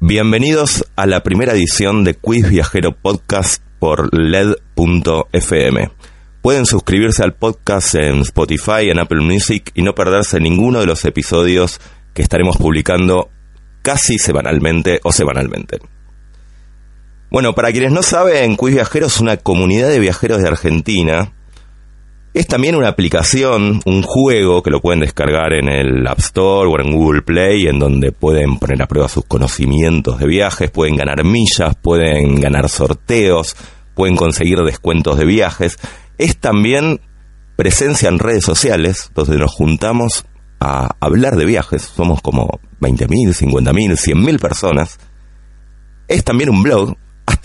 Bienvenidos a la primera edición de Quiz Viajero Podcast por LED.fm. Pueden suscribirse al podcast en Spotify, en Apple Music y no perderse ninguno de los episodios que estaremos publicando casi semanalmente o semanalmente. Bueno, para quienes no saben, Quiz Viajero es una comunidad de viajeros de Argentina es también una aplicación, un juego que lo pueden descargar en el App Store o en Google Play, en donde pueden poner a prueba sus conocimientos de viajes, pueden ganar millas, pueden ganar sorteos, pueden conseguir descuentos de viajes. Es también presencia en redes sociales, donde nos juntamos a hablar de viajes. Somos como 20.000, 50.000, 100.000 personas. Es también un blog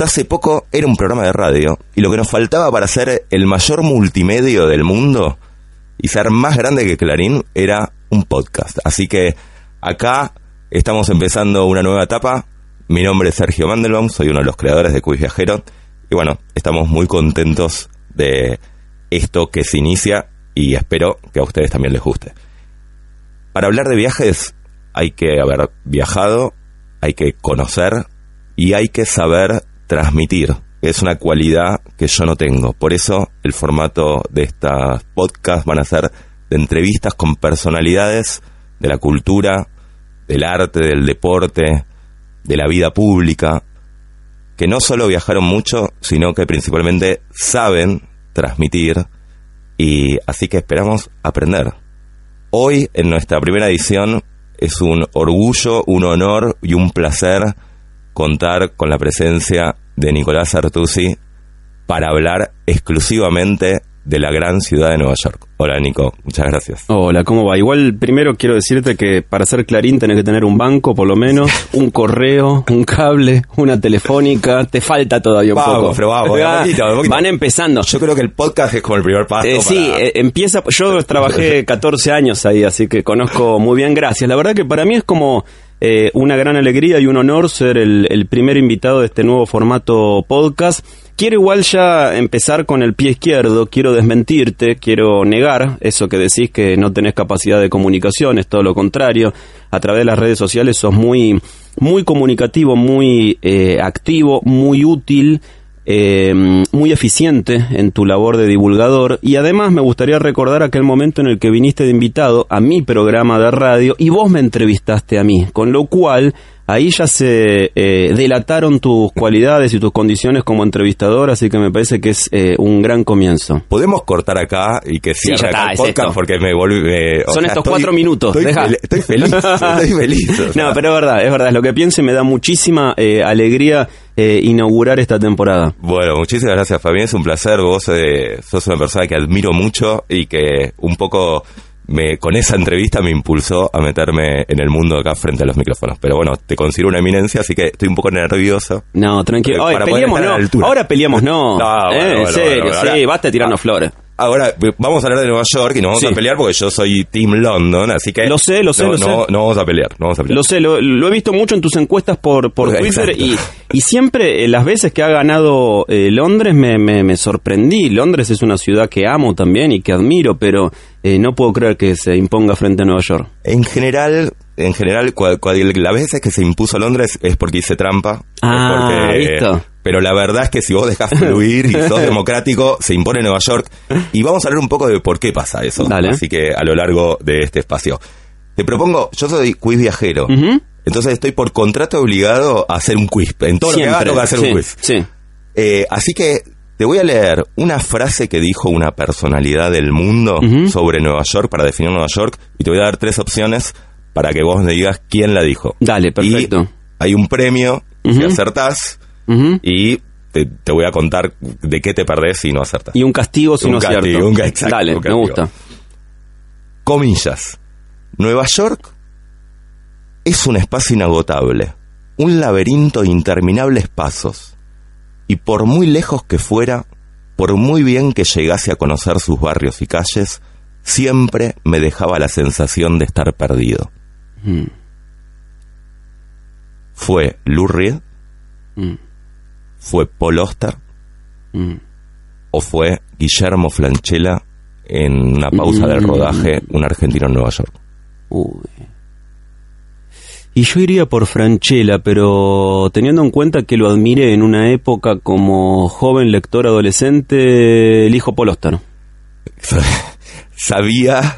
hace poco era un programa de radio y lo que nos faltaba para ser el mayor multimedio del mundo y ser más grande que Clarín era un podcast. Así que acá estamos empezando una nueva etapa. Mi nombre es Sergio Mandelbaum, soy uno de los creadores de Quiz Viajero y bueno, estamos muy contentos de esto que se inicia y espero que a ustedes también les guste. Para hablar de viajes hay que haber viajado, hay que conocer y hay que saber transmitir. Es una cualidad que yo no tengo. Por eso el formato de estas podcasts van a ser de entrevistas con personalidades de la cultura, del arte, del deporte, de la vida pública, que no solo viajaron mucho, sino que principalmente saben transmitir y así que esperamos aprender. Hoy, en nuestra primera edición, es un orgullo, un honor y un placer contar con la presencia de Nicolás Artusi para hablar exclusivamente de la gran ciudad de Nueva York. Hola Nico, muchas gracias. Hola, ¿cómo va? Igual primero quiero decirte que para ser Clarín tenés que tener un banco por lo menos, un correo, un cable, una telefónica, te falta todavía un poco. Pero vamos, Van empezando. Yo creo que el podcast es como el primer paso. Eh, sí, eh, empieza, yo trabajé 14 años ahí, así que conozco muy bien, gracias. La verdad que para mí es como eh, una gran alegría y un honor ser el, primer invitado de este nuevo formato podcast. Quiero igual ya empezar con el pie izquierdo, quiero desmentirte, quiero negar eso que decís que no tenés capacidad de comunicación, es todo lo contrario. A través de las redes sociales sos muy, muy comunicativo, muy eh, activo, muy útil eh, muy eficiente en tu labor de divulgador. Y además me gustaría recordar aquel momento en el que viniste de invitado a mi programa de radio y vos me entrevistaste a mí, con lo cual ahí ya se eh, delataron tus cualidades y tus condiciones como entrevistador, así que me parece que es eh, un gran comienzo. Podemos cortar acá y que cierre acá el podcast porque me volví... Son estos cuatro minutos. Estoy, estoy feliz, estoy feliz. No, pero es verdad, es verdad, es lo que pienso y me da muchísima eh, alegría inaugurar esta temporada. Bueno, muchísimas gracias Fabián, es un placer, vos sos una persona que admiro mucho y que un poco me, con esa entrevista me impulsó a meterme en el mundo acá frente a los micrófonos. Pero bueno, te considero una eminencia, así que estoy un poco nervioso. No, tranquilo. peleamos no. Ahora peleamos no. no eh, en serio, sí, basta tirarnos flores. Ahora, vamos a hablar de Nueva York y nos vamos a pelear porque yo soy Team London, así que... Lo sé, lo sé, no, lo sé. No, vamos a pelear, no vamos a pelear. Lo sé, lo, he visto mucho en tus encuestas por, por Twitter y, y siempre, eh, las veces que ha ganado eh, Londres, me, me, me, sorprendí. Londres es una ciudad que amo también y que admiro, pero eh, no puedo creer que se imponga frente a Nueva York. En general, en general, las veces que se impuso Londres es porque hice trampa. Ah, porque, pero la verdad es que si vos dejás fluir y sos democrático, se impone Nueva York. Y vamos a hablar un poco de por qué pasa eso. Así que a lo largo de este espacio. Te propongo, yo soy quiz viajero. Entonces estoy por contrato obligado a hacer un quiz. En todo lo que haga tengo que hacer un quiz. Sí. Eh, así que te voy a leer una frase que dijo una personalidad del mundo sobre Nueva York para definir Nueva York y te voy a dar tres opciones para que vos me digas quién la dijo. Dale, perfecto. hay un premio si acertás y te, voy a contar de qué te perdés si no acertas. Y un castigo si no castigo, Un, exacto, Dale, me gusta. Comillas. Nueva York es un espacio inagotable, un laberinto de interminables pasos. Y por muy lejos que fuera, por muy bien que llegase a conocer sus barrios y calles, siempre me dejaba la sensación de estar perdido. Mm. Fue Lou Reed. Mm fue Paul Oster mm. o fue Guillermo Flanchella en una pausa del rodaje, un argentino en Nueva York. Y yo iría por Franchella, pero teniendo en cuenta que lo admiré en una época como joven lector adolescente, elijo Polóstaro. Sabía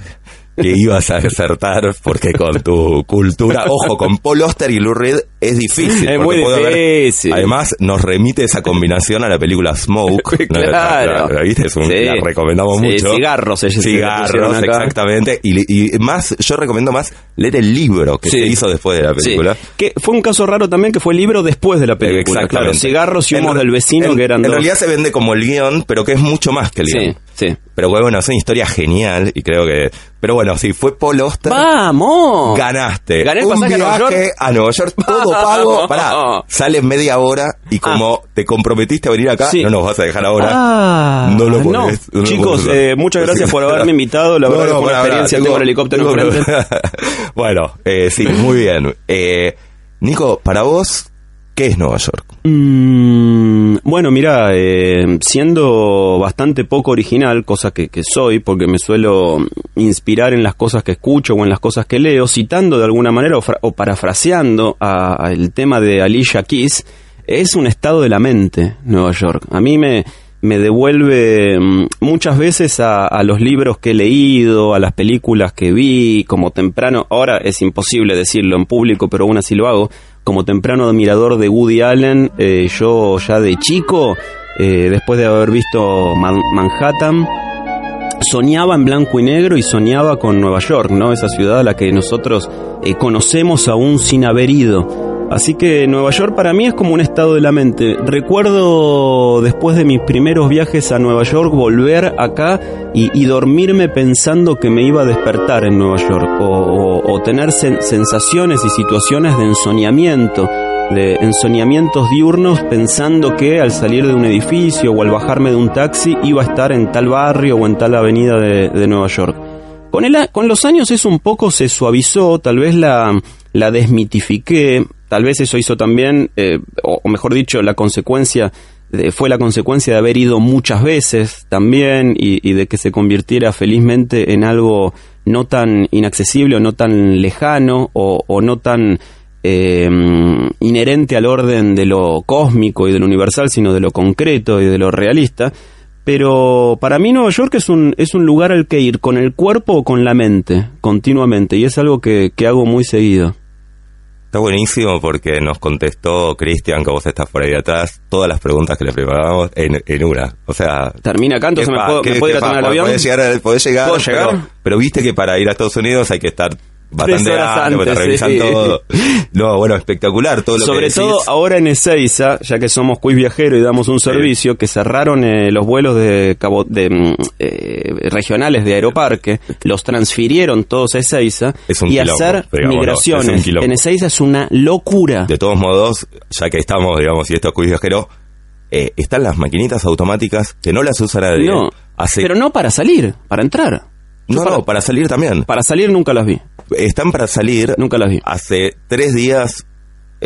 que ibas a acertar porque con tu cultura, ojo, con Paul Oster y Lou Reed es difícil. Es muy difícil. además, nos remite esa combinación a la película Smoke. claro. ¿La, viste? Es un, La recomendamos sí, mucho. Cigarros, Cigarros, exactamente. Y, más, yo recomiendo más leer el libro que se hizo después de la película. Que fue un caso raro también que fue el libro después de la película. Claro, cigarros y humos del vecino que eran En realidad se vende como el guion, pero que es mucho más que el guion. Sí, sí. Pero bueno, es una historia genial y creo que... Pero bueno, si fue Paul Oster... ¡Vamos! Ganaste. Gané el un pasaje viaje a Nueva York. a Nueva York, todo pago. Pará, sale media hora y como te comprometiste a venir acá, no nos vas a dejar ahora. Ah, no lo podés. No. Chicos, eh, muchas gracias por haberme invitado. La verdad que fue una experiencia. Tengo el helicóptero enfrente. bueno, eh, sí, muy bien. Eh, Nico, para vos, ¿Qué es Nueva York? Mm, bueno, mira, eh, siendo bastante poco original, cosa que, soy, porque me suelo inspirar en las cosas que escucho o en las cosas que leo, citando de alguna manera o, parafraseando a, el tema de Alicia Keys, es un estado de la mente Nueva York. A mí me, me devuelve mm, muchas veces a, a, los libros que he leído, a las películas que vi, como temprano, ahora es imposible decirlo en público, pero aún así lo hago, como temprano admirador de Woody Allen, eh, yo ya de chico, eh, después de haber visto Manhattan, soñaba en blanco y negro y soñaba con Nueva York, ¿no? Esa ciudad a la que nosotros eh, conocemos aún sin haber ido. Así que Nueva York para mí es como un estado de la mente. Recuerdo después de mis primeros viajes a Nueva York volver acá y, dormirme pensando que me iba a despertar en Nueva York o, tener sensaciones y situaciones de ensoñamiento, de ensoñamientos diurnos pensando que al salir de un edificio o al bajarme de un taxi iba a estar en tal barrio o en tal avenida de, Nueva York. Con, con los años eso un poco se suavizó, tal vez la, la desmitifiqué, Tal vez eso hizo también, eh, o, mejor dicho, la consecuencia fue la consecuencia de haber ido muchas veces también y, de que se convirtiera felizmente en algo no tan inaccesible o no tan lejano o, no tan eh, inherente al orden de lo cósmico y de lo universal, sino de lo concreto y de lo realista. Pero para mí Nueva York es un, es un lugar al que ir con el cuerpo o con la mente, continuamente, y es algo que hago muy seguido. Está buenísimo porque nos contestó Cristian, que vos estás por ahí atrás, todas las preguntas que le preparábamos en, en una. O sea... Termina acá, entonces me puedo, ¿me puedo ir a tomar el avión? Podés llegar, podés llegar, ¿Puedo llegar? Pero, pero, viste que para ir a Estados Unidos hay que estar bastante antes, te revisan todo. No, bueno, espectacular todo lo Sobre todo ahora en Ezeiza, ya que somos quiz viajero y damos un servicio, que cerraron eh, los vuelos de, cabo, de mm, eh, regionales de Aeroparque, los transfirieron todos a Ezeiza y hacer migraciones en Ezeiza es una locura. De todos modos, ya que estamos, digamos, y esto es quiz viajero, eh, están las maquinitas automáticas que no las usa nadie. No, pero no para salir, para entrar. No, no, para salir también. Para salir nunca las vi están para salir. Nunca las vi. Hace tres días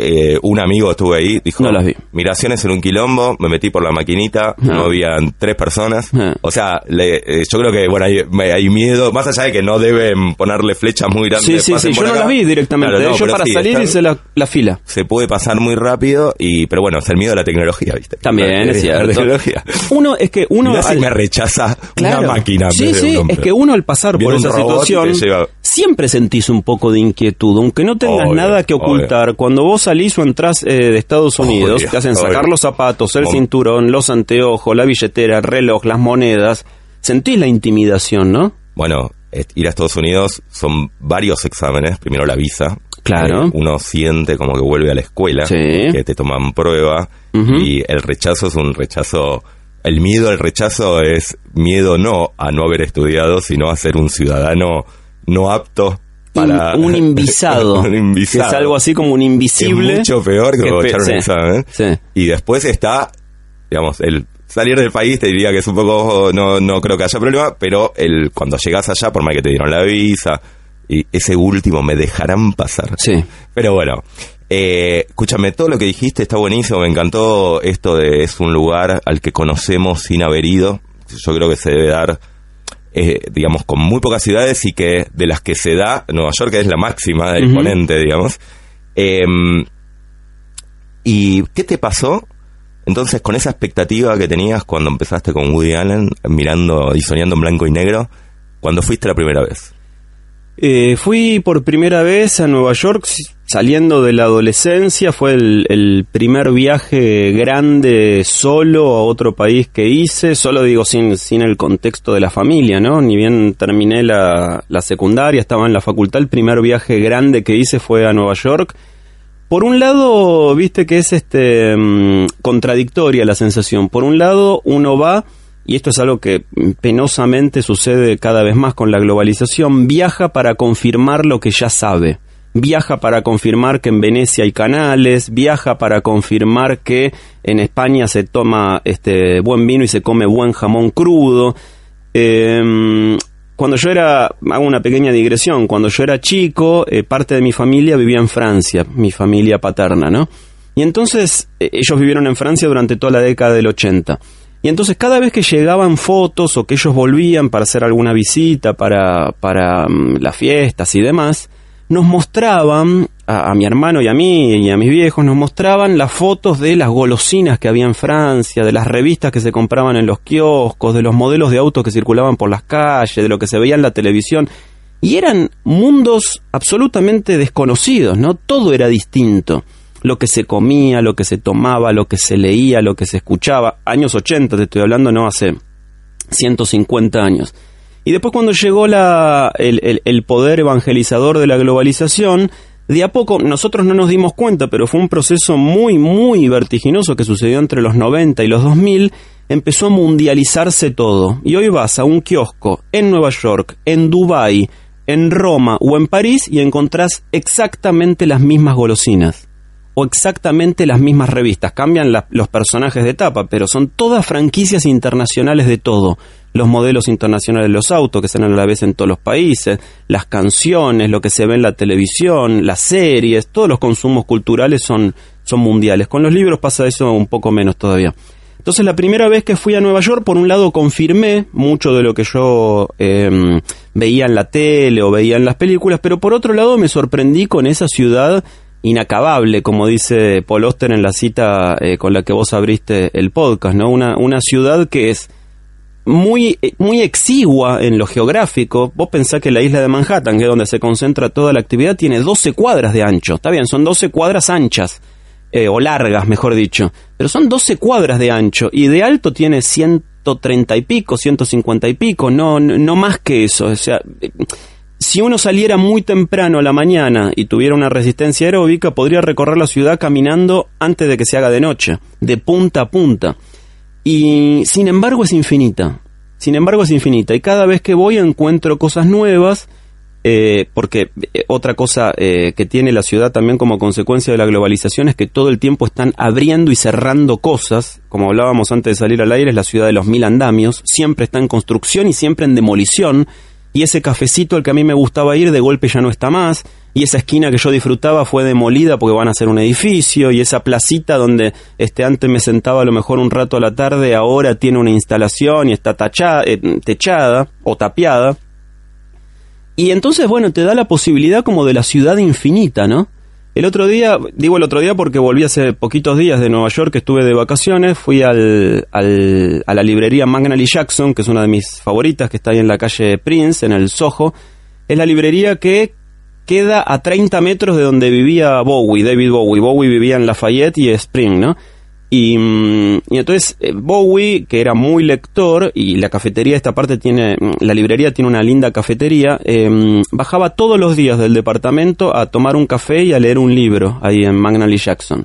eh, un amigo estuvo ahí, dijo, no las vi. Miraciones en un quilombo, me metí por la maquinita, no, no habían tres personas. O sea, eh, yo creo que, bueno, hay, miedo, más allá de que no deben ponerle flechas muy grandes. Sí, sí, sí, yo no las vi directamente, ¿eh? yo para salir hice la, fila. Se puede pasar muy rápido, y pero bueno, es el miedo de la tecnología, ¿viste? También, es cierto. La tecnología. Uno, es que uno... Mirá me rechaza una máquina. Sí, sí, es que uno al pasar por esa situación, siempre sentís un poco de inquietud, aunque no tengas nada que ocultar. Cuando vos salís o entras eh, de Estados Unidos, te hacen sacar los zapatos, el cinturón, los anteojos, la billetera, el reloj, las monedas. Sentís la intimidación, ¿no? Bueno, ir a Estados Unidos son varios exámenes. Primero la visa. Claro. Eh, uno siente como que vuelve a la escuela, que te toman prueba y el rechazo es un rechazo. El miedo al rechazo es miedo no a no haber estudiado, sino a ser un ciudadano no apto un, invisado, Que es algo así como un invisible. mucho peor que, echar un examen. Y después está, digamos, el salir del país te diría que es un poco, no, no creo que haya problema, pero el cuando llegas allá, por más que te dieron la visa, y ese último me dejarán pasar. Sí. Pero bueno, eh, escúchame, todo lo que dijiste está buenísimo, me encantó esto de es un lugar al que conocemos sin haber ido. Yo creo que se debe dar eh, digamos, con muy pocas ciudades y que de las que se da, Nueva York es la máxima del ponente, digamos. Em, ¿Y qué te pasó entonces con esa expectativa que tenías cuando empezaste con Woody Allen, mirando y soñando en blanco y negro, cuando fuiste la primera vez? Eh, fui por primera vez a Nueva York saliendo de la adolescencia, fue el, primer viaje grande solo a otro país que hice, solo digo sin, sin el contexto de la familia, ¿no? Ni bien terminé la, la secundaria, estaba en la facultad, el primer viaje grande que hice fue a Nueva York. Por un lado, viste que es este mm, contradictoria la sensación. Por un lado, uno va y esto es algo que penosamente sucede cada vez más con la globalización, viaja para confirmar lo que ya sabe. Viaja para confirmar que en Venecia hay canales, viaja para confirmar que en España se toma este buen vino y se come buen jamón crudo. Em, cuando yo era, hago una pequeña digresión, cuando yo era chico, eh, parte de mi familia vivía en Francia, mi familia paterna, ¿no? Y entonces eh, ellos vivieron en Francia durante toda la década del 80. Y entonces cada vez que llegaban fotos o que ellos volvían para hacer alguna visita, para, para mm, las fiestas y demás, nos mostraban, a, mi hermano y a mí y a mis viejos, nos mostraban las fotos de las golosinas que había en Francia, de las revistas que se compraban en los kioscos, de los modelos de autos que circulaban por las calles, de lo que se veía en la televisión. Y eran mundos absolutamente desconocidos, ¿no? Todo era distinto lo que se comía, lo que se tomaba, lo que se leía, lo que se escuchaba. Años 80, te estoy hablando, no hace 150 años. Y después cuando llegó la, el, el, poder evangelizador de la globalización, de a poco nosotros no nos dimos cuenta, pero fue un proceso muy, muy vertiginoso que sucedió entre los 90 y los 2000, empezó a mundializarse todo. Y hoy vas a un kiosco en Nueva York, en Dubái, en Roma o en París y encontrás exactamente las mismas golosinas o exactamente las mismas revistas. Cambian los personajes de etapa, pero son todas franquicias internacionales de todo. Los modelos internacionales de los autos que salen a la vez en todos los países, las canciones, lo que se ve en la televisión, las series, todos los consumos culturales son, son mundiales. Con los libros pasa eso un poco menos todavía. Entonces la primera vez que fui a Nueva York, por un lado confirmé mucho de lo que yo em, veía en la tele o veía en las películas, pero por otro lado me sorprendí con esa ciudad inacabable, como dice Paul Oster en la cita eh, con la que vos abriste el podcast, ¿no? Una, una ciudad que es muy, muy exigua en lo geográfico. Vos pensás que la isla de Manhattan, que es donde se concentra toda la actividad, tiene 12 cuadras de ancho. Está bien, son 12 cuadras anchas, eh, o largas, mejor dicho. Pero son 12 cuadras de ancho, y de alto tiene 130 y pico, 150 y pico, no, no más que eso. O sea, si uno saliera muy temprano a la mañana y tuviera una resistencia aeróbica, podría recorrer la ciudad caminando antes de que se haga de noche, de punta a punta. Y sin embargo es infinita. Sin embargo es infinita. Y cada vez que voy encuentro cosas nuevas, eh, porque eh, otra cosa eh, que tiene la ciudad también como consecuencia de la globalización es que todo el tiempo están abriendo y cerrando cosas. Como hablábamos antes de salir al aire, es la ciudad de los mil andamios. Siempre está en construcción y siempre en demolición y ese cafecito al que a mí me gustaba ir de golpe ya no está más, y esa esquina que yo disfrutaba fue demolida porque van a hacer un edificio, y esa placita donde este antes me sentaba a lo mejor un rato a la tarde, ahora tiene una instalación y está eh, techada o tapiada. Y entonces, bueno, te da la posibilidad como de la ciudad infinita, ¿no? El otro día, digo el otro día porque volví hace poquitos días de Nueva York, que estuve de vacaciones, fui al, a la librería Magnally Jackson, que es una de mis favoritas, que está ahí en la calle Prince, en el Soho. Es la librería que queda a 30 metros de donde vivía Bowie, David Bowie. Bowie vivía en Lafayette y Spring, ¿no? Y, mm, y, entonces eh, Bowie, que era muy lector, y la cafetería, esta parte tiene, mm, la librería tiene una linda cafetería, em, bajaba todos los días del departamento a tomar un café y a leer un libro ahí en Magnally Jackson.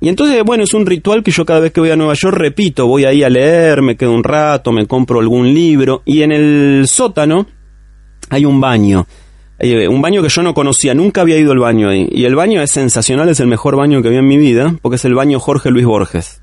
Y entonces, bueno, es un ritual que yo cada vez que voy a Nueva York repito, voy ahí a leer, me quedo un rato, me compro algún libro, y en el sótano hay un baño. Eh, un baño que yo no conocía, nunca había ido al baño ahí. Y el baño es sensacional, es el mejor baño que vi en mi vida, porque es el baño Jorge Luis Borges.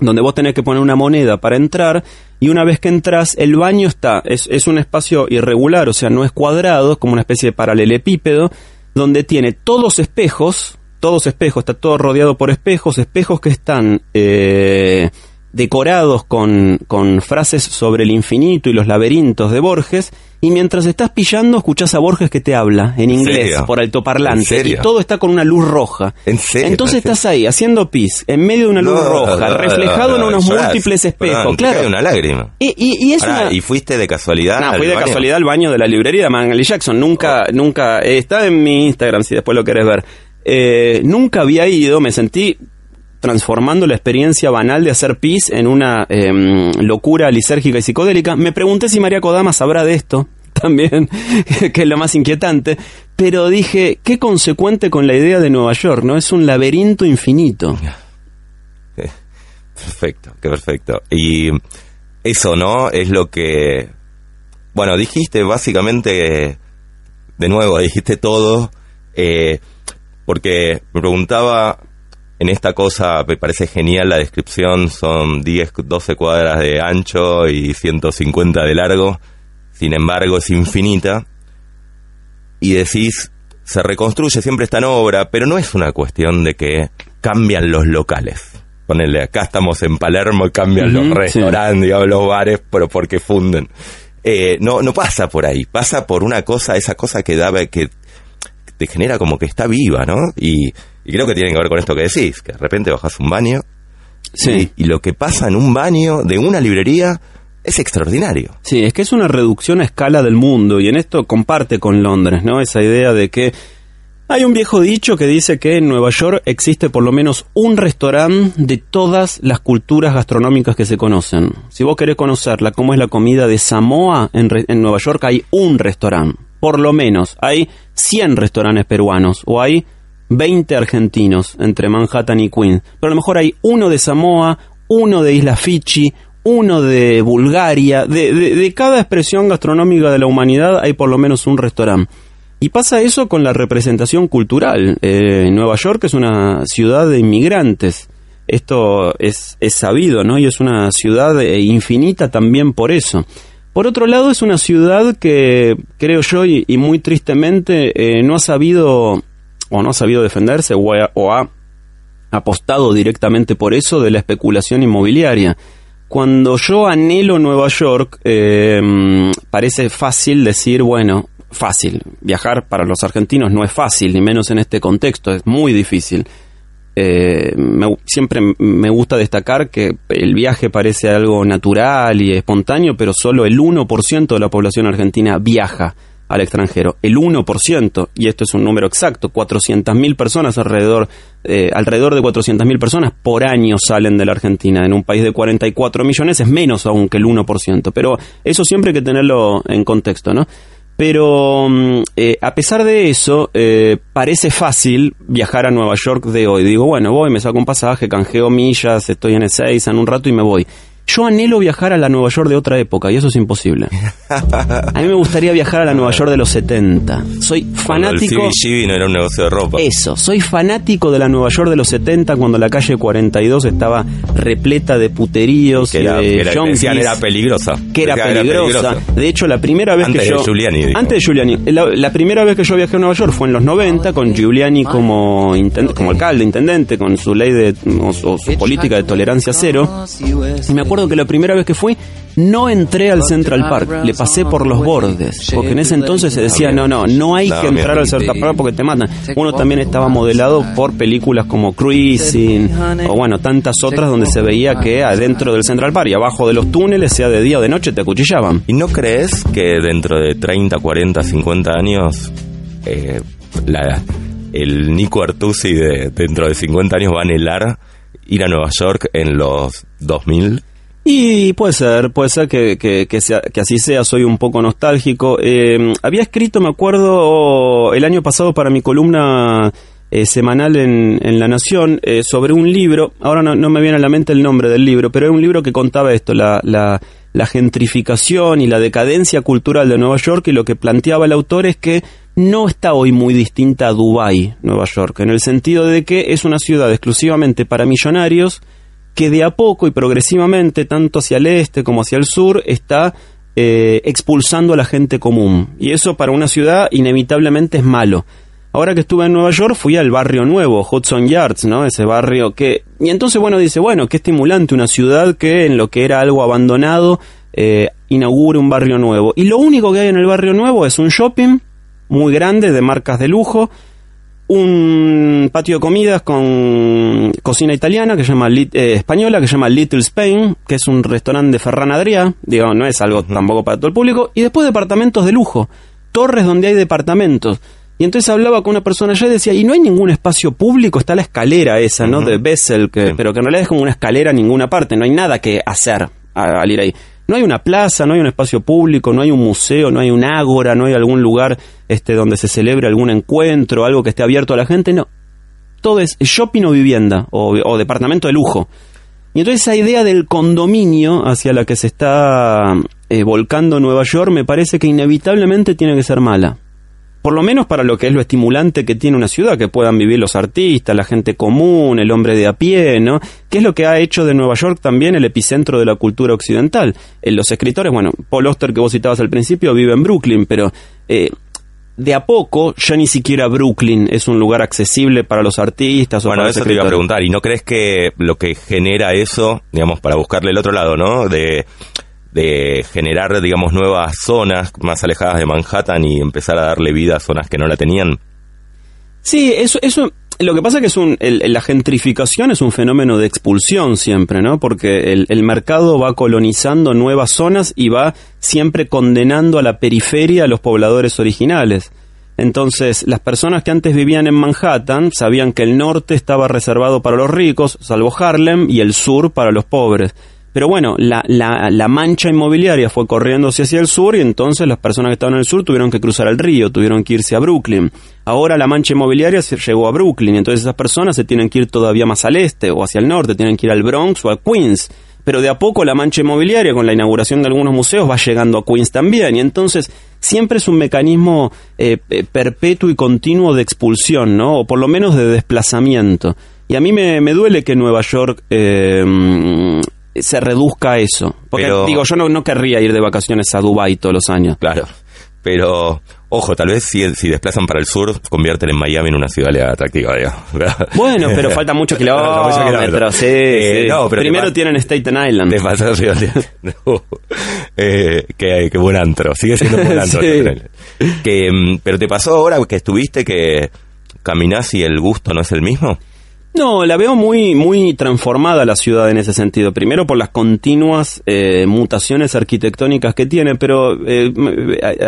Donde vos tenés que poner una moneda para entrar, y una vez que entras, el baño está, es, es un espacio irregular, o sea, no es cuadrado, como una especie de paralelepípedo, donde tiene todos espejos, todos espejos, está todo rodeado por espejos, espejos que están eh, decorados con, con frases sobre el infinito y los laberintos de Borges, y mientras estás pillando escuchás a Borges que te habla en inglés por altoparlante y todo está con una luz roja. ¿En serio? Entonces estás ahí haciendo pis en medio de una luz No, roja, no, reflejado en no, unos llorás. múltiples espejos, claro. cae una lágrima. Y, y- y es una... ¿Y fuiste de casualidad? No, fui de baño? casualidad al baño de la librería de Manly Jackson. Nunca, nunca, eh, está en mi Instagram si después lo querés ver. Eh, nunca había ido, me sentí transformando la experiencia banal de hacer pis en una em, locura lisérgica y psicodélica. Me pregunté si María Kodama sabrá de esto también, que es lo más inquietante, pero dije, qué consecuente con la idea de Nueva York, ¿no? Es un laberinto infinito. Perfecto, qué perfecto. Y eso, ¿no? Es lo que... Bueno, dijiste básicamente, de nuevo, dijiste todo, eh, porque me preguntaba, en esta cosa me parece genial la descripción, son 10, 12 cuadras de ancho y 150 de largo, sin embargo es infinita, y decís, se reconstruye, siempre está en obra, pero no es una cuestión de que cambian los locales. Ponele, acá estamos en Palermo y cambian los sí. restaurantes, digamos, los bares, pero porque funden. Eh, no, no pasa por ahí, pasa por una cosa, esa cosa que da, que te genera como que está viva, ¿no? Y, y creo que tiene que ver con esto que decís, que de repente bajas un baño Sí. y, y lo que pasa en un baño de una librería es extraordinario. Sí, es que es una reducción a escala del mundo y en esto comparte con Londres, ¿no? Esa idea de que hay un viejo dicho que dice que en Nueva York existe por lo menos un restaurante de todas las culturas gastronómicas que se conocen. Si vos querés conocerla, cómo es la comida de Samoa en, re- en Nueva York, hay un restaurante. Por lo menos hay 100 restaurantes peruanos o hay 20 argentinos entre Manhattan y Queens. Pero a lo mejor hay uno de Samoa, uno de Isla Fichi, uno de Bulgaria. De, de- cada expresión gastronómica de la humanidad hay por lo menos un restaurante. Y pasa eso con la representación cultural. Eh, Nueva York es una ciudad de inmigrantes. Esto es, es sabido, ¿no? Y es una ciudad eh, infinita también por eso. Por otro lado, es una ciudad que, creo yo, y, y muy tristemente, eh, no ha sabido, o no ha sabido defenderse, o ha, apostado directamente por eso de la especulación inmobiliaria. Cuando yo anhelo Nueva York, eh, parece fácil decir, bueno, fácil. Viajar para los argentinos no es fácil, ni menos en este contexto, es muy difícil. Eh, siempre me gusta destacar que el viaje parece algo natural y espontáneo, pero solo el 1% de la población argentina viaja al extranjero. El 1%, y esto es un número exacto, 400.000 personas alrededor, eh, alrededor de 400.000 personas por año salen de la Argentina. En un país de 44 millones es menos aún que el 1%, pero eso siempre hay que tenerlo en contexto, ¿no? Pero mm, eh, a pesar de eso, eh, parece fácil viajar a Nueva York de hoy. Digo, bueno, voy, me saco un pasaje, canjeo millas, estoy en Ezeiza en un rato y me voy. Yo anhelo viajar a la Nueva York de otra época y eso es imposible. A mí me gustaría viajar a la Nueva York de los 70. Soy Cuando el fanático... CBGB no era un negocio de ropa. Eso, soy fanático de la Nueva York de los 70 cuando la calle 42 estaba repleta de puteríos que y era, de que era- junkies decían era peligrosa. que era peligrosa. De hecho, la primera vez Antes que de yo Giuliani, digo. antes de Giuliani, la, la primera vez que yo viajé a Nueva York fue en los 90 con Giuliani como inten- como alcalde, intendente, con su ley de o, o su política de tolerancia cero. Y me acuerdo que la primera vez que fui no entré al Central Park, le pasé por los bordes, porque en ese entonces se decía, no, no, no hay que entrar al Central Park porque te matan. Uno también estaba modelado por películas como Cruising, o bueno, tantas otras donde se veía que adentro del Central Park y abajo de los túneles, sea de día o de noche, te acuchillaban. ¿Y no crees que dentro de 30, 40, 50 años eh, la- el Nico Artusi de dentro de 50 años va a anhelar ir a Nueva York en los 2000? Y puede ser, puede ser que, que, que sea- que así sea, soy un poco nostálgico. Eh, había escrito, me acuerdo, el año pasado para mi columna eh, semanal en, en La Nación eh, sobre un libro, ahora no, no me viene a la mente el nombre del libro, pero era un libro que contaba esto, la, la, la gentrificación y la decadencia cultural de Nueva York y lo que planteaba el autor es que no está hoy muy distinta a Dubái, Nueva York, en el sentido de que es una ciudad exclusivamente para millonarios, que de a poco y progresivamente, tanto hacia el este como hacia el sur, está eh, expulsando a la gente común. Y eso para una ciudad inevitablemente es malo. ahora que estuve en Nueva York fui al barrio nuevo, Hudson Yards, ¿no? Ese barrio que... Y entonces, bueno, dice, bueno, qué estimulante una ciudad que en lo que era algo abandonado eh, inaugure un barrio nuevo. Y lo único que hay en el barrio nuevo es un shopping muy grande de marcas de lujo, un patio de comidas con cocina italiana que se llama eh, española que se llama Little Spain, que es un restaurante de Ferran Adrià, digo, no es algo tampoco para todo el público, y después departamentos de lujo, torres donde hay departamentos. Y entonces hablaba con una persona allá y decía, y no hay ningún espacio público, está la escalera esa, ¿no? De Bessel, que, pero que en realidad es como una escalera a ninguna parte, no hay nada que hacer al ir ahí. No hay una plaza, no hay un espacio público, no hay un museo, no hay un ágora, no hay algún lugar este, donde se celebre algún encuentro, algo que esté abierto a la gente, no. Todo es shopping o vivienda o, departamento de lujo. Y entonces esa idea del condominio hacia la que se está eh, volcando Nueva York me parece que inevitablemente tiene que ser mala por lo menos para lo que es lo estimulante que tiene una ciudad, que puedan vivir los artistas, la gente común, el hombre de a pie, ¿no? Que es lo que ha hecho de Nueva York también el epicentro de la cultura occidental. En los escritores, bueno, Paul Oster que vos citabas al principio vive en Brooklyn, pero eh, de a poco ya ni siquiera Brooklyn es un lugar accesible para los artistas o bueno, para eso te iba a preguntar, ¿y no crees que lo que genera eso, digamos, para buscarle el otro lado, ¿no? De de generar, digamos, nuevas zonas más alejadas de Manhattan y empezar a darle vida a zonas que no la tenían. Sí, eso, eso, lo que pasa es que es un, la gentrificación es un fenómeno de expulsión siempre, ¿no? Porque el, el, mercado va colonizando nuevas zonas y va siempre condenando a la periferia a los pobladores originales. Entonces, las personas que antes vivían en Manhattan sabían que el norte estaba reservado para los ricos, salvo Harlem, y el sur para los pobres. Pero bueno, la, la, la, mancha inmobiliaria fue corriéndose hacia el sur y entonces las personas que estaban en el sur tuvieron que cruzar el río, tuvieron que irse a Brooklyn. Ahora la mancha inmobiliaria llegó a Brooklyn y entonces esas personas se tienen que ir todavía más al este o hacia el norte, tienen que ir al Bronx o a Queens. Pero de a poco la mancha inmobiliaria con la inauguración de algunos museos va llegando a Queens también y entonces siempre es un mecanismo eh, perpetuo y continuo de expulsión, ¿no? O por lo menos de desplazamiento. Y a mí me, me duele que Nueva York eh, se reduzca a eso. Porque digo, yo no, no querría ir de vacaciones a Dubai todos los años. Claro. Pero, ojo, tal vez si, si desplazan para el sur, convierten en Miami en una ciudad atractiva. Bueno, pero falta mucho kilómetros. sí, eh, Primero tienen Staten Island. Te pasó, eh, qué, buen antro. Sigue siendo buen antro. que, mm, pero te pasó ahora que estuviste que caminás y el gusto no es el mismo. No, la veo muy, muy transformada la ciudad en ese sentido. Primero por las continuas eh, mutaciones arquitectónicas que tiene, pero eh,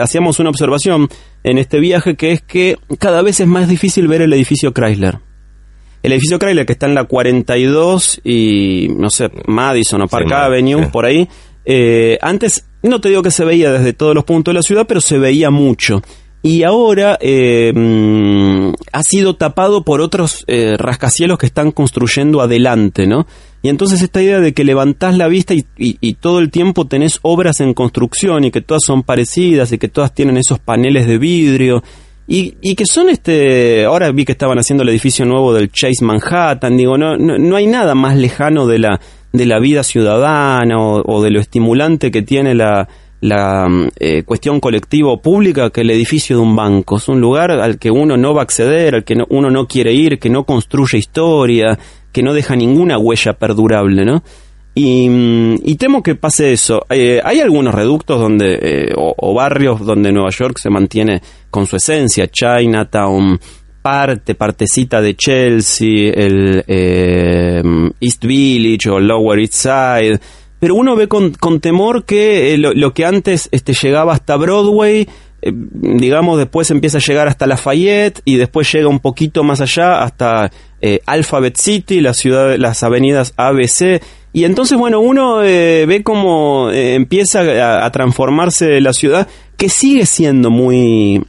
hacíamos una observación en este viaje que es que cada vez es más difícil ver el edificio Chrysler. El edificio Chrysler que está en la 42 y, no sé, Madison o Park Avenue, por ahí. Eh, antes, no te digo que se veía desde todos los puntos de la ciudad, pero se veía mucho y ahora eh, mm, ha sido tapado por otros eh, rascacielos que están construyendo adelante, ¿no? Y entonces esta idea de que levantás la vista y, y, todo el tiempo tenés obras en construcción y que todas son parecidas y que todas tienen esos paneles de vidrio y, y que son este, ahora vi que estaban haciendo el edificio nuevo del Chase Manhattan, digo, no, no, no hay nada más lejano de la, de la vida ciudadana o de lo estimulante que tiene la, la eh, cuestión colectivo pública que el edificio de un banco. Es un lugar al que uno no va a acceder, al que uno no quiere ir, que no construye historia, que no deja ninguna huella perdurable, ¿no? Y, mm, temo que pase eso. Eh, hay algunos reductos donde, eh, o, barrios donde Nueva York se mantiene con su esencia, Chinatown, parte, partecita de Chelsea, el East Village o Lower East Side, pero uno ve con, con temor que eh, lo, que antes este, llegaba hasta Broadway, eh, digamos, después empieza a llegar hasta Lafayette y después llega un poquito más allá hasta eh, Alphabet City, la ciudad, las avenidas ABC. Y entonces, bueno, uno ve cómo empieza a, transformarse la ciudad, que sigue siendo muy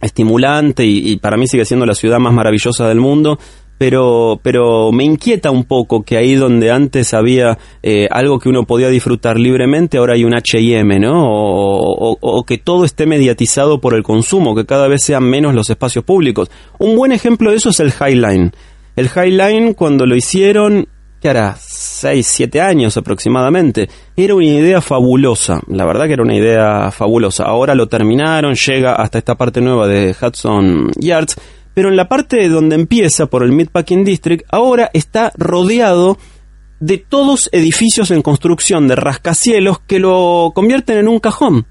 estimulante y, para mí sigue siendo la ciudad más maravillosa del mundo, pero, pero me inquieta un poco que ahí donde antes había eh, algo que uno podía disfrutar libremente, ahora hay un H&M, ¿no? O, que todo esté mediatizado por el consumo, que cada vez sean menos los espacios públicos. Un buen ejemplo de eso es el Highline. El Highline, cuando lo hicieron, que hará 6, 7 años aproximadamente. Era una idea fabulosa, la verdad que era una idea fabulosa. Ahora lo terminaron, llega hasta esta parte nueva de Hudson Yards, pero en la parte donde empieza por el Meatpacking District, ahora está rodeado de todos edificios en construcción de rascacielos que lo convierten en un cajón.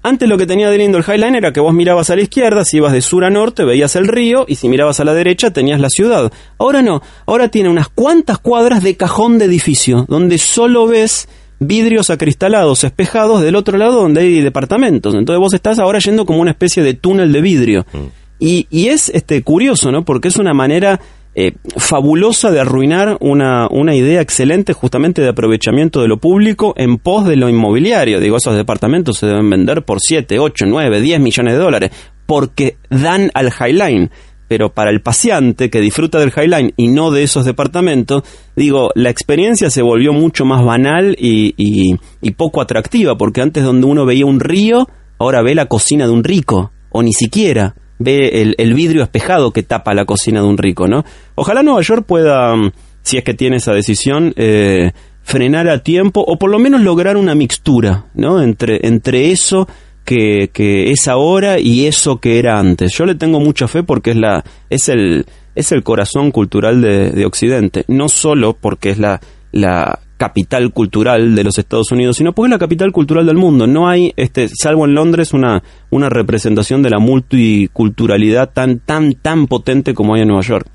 Antes lo que tenía de lindo el Highline era que vos mirabas a la izquierda, si ibas de sur a norte veías el río y si mirabas a la derecha tenías la ciudad. Ahora no, ahora tiene unas cuantas cuadras de cajón de edificio, donde solo ves vidrios acristalados, espejados del otro lado donde hay departamentos. Entonces vos estás ahora yendo como una especie de túnel de vidrio. Mm. Y, y es este curioso, ¿no? Porque es una manera eh, fabulosa de arruinar una, una idea excelente justamente de aprovechamiento de lo público en pos de lo inmobiliario. Digo, esos departamentos se deben vender por 7, 8, 9, 10 millones de dólares porque dan al Highline. Pero para el paciente que disfruta del Highline y no de esos departamentos, digo, la experiencia se volvió mucho más banal y poco atractiva, porque antes donde uno veía un río, ahora ve la cocina de un rico, o ni siquiera ve el, vidrio espejado que tapa la cocina de un rico, ¿no? Ojalá Nueva York pueda, mm, si es que tiene esa decisión, eh, frenar a tiempo o por lo menos lograr una mixtura, ¿no? Entre, entre eso que, que, es ahora y eso que era antes. Yo le tengo mucha fe porque es la, es el, es el corazón cultural de, de Occidente, no solo porque es la, la capital cultural de los Estados Unidos, sino porque es la capital cultural del mundo. No hay, este, salvo en Londres, una, una representación de la multiculturalidad tan, tan, tan potente como hay en Nueva York.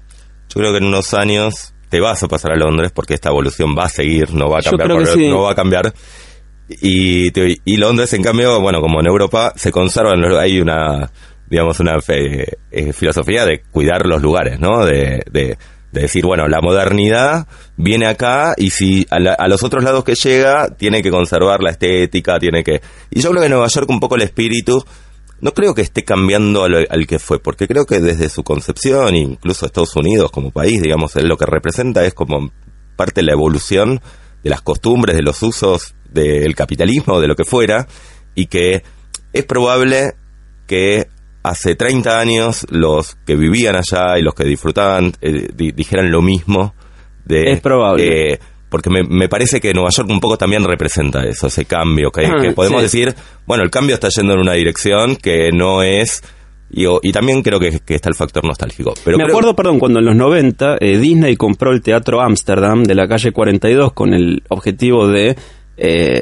Yo creo que en unos años te vas a pasar a Londres porque esta evolución va a seguir, no va a cambiar, no va a cambiar. Y, y Londres, en cambio, bueno, como en Europa, se conservan, hay una, digamos, una eh, filosofía de cuidar los lugares, ¿no? de, de de decir, bueno, la modernidad viene acá y si a, los otros lados que llega tiene que conservar la estética, tiene que... Y yo creo que Nueva York un poco el espíritu no creo que esté cambiando al, que fue, porque creo que desde su concepción, incluso Estados Unidos como país, digamos, lo que representa es como parte de la evolución de las costumbres, de los usos del capitalismo, de lo que fuera, y que es probable que hace 30 años los que vivían allá y los que disfrutaban eh, dijeran lo mismo. De, es probable. Eh, porque me, parece que Nueva York un poco también representa eso, ese cambio, que, ah, podemos decir, bueno, el cambio está yendo en una dirección que no es... Y, también creo que, está el factor nostálgico. Pero me acuerdo, perdón, cuando en los 90 eh, Disney compró el Teatro Amsterdam de la calle 42 con el objetivo de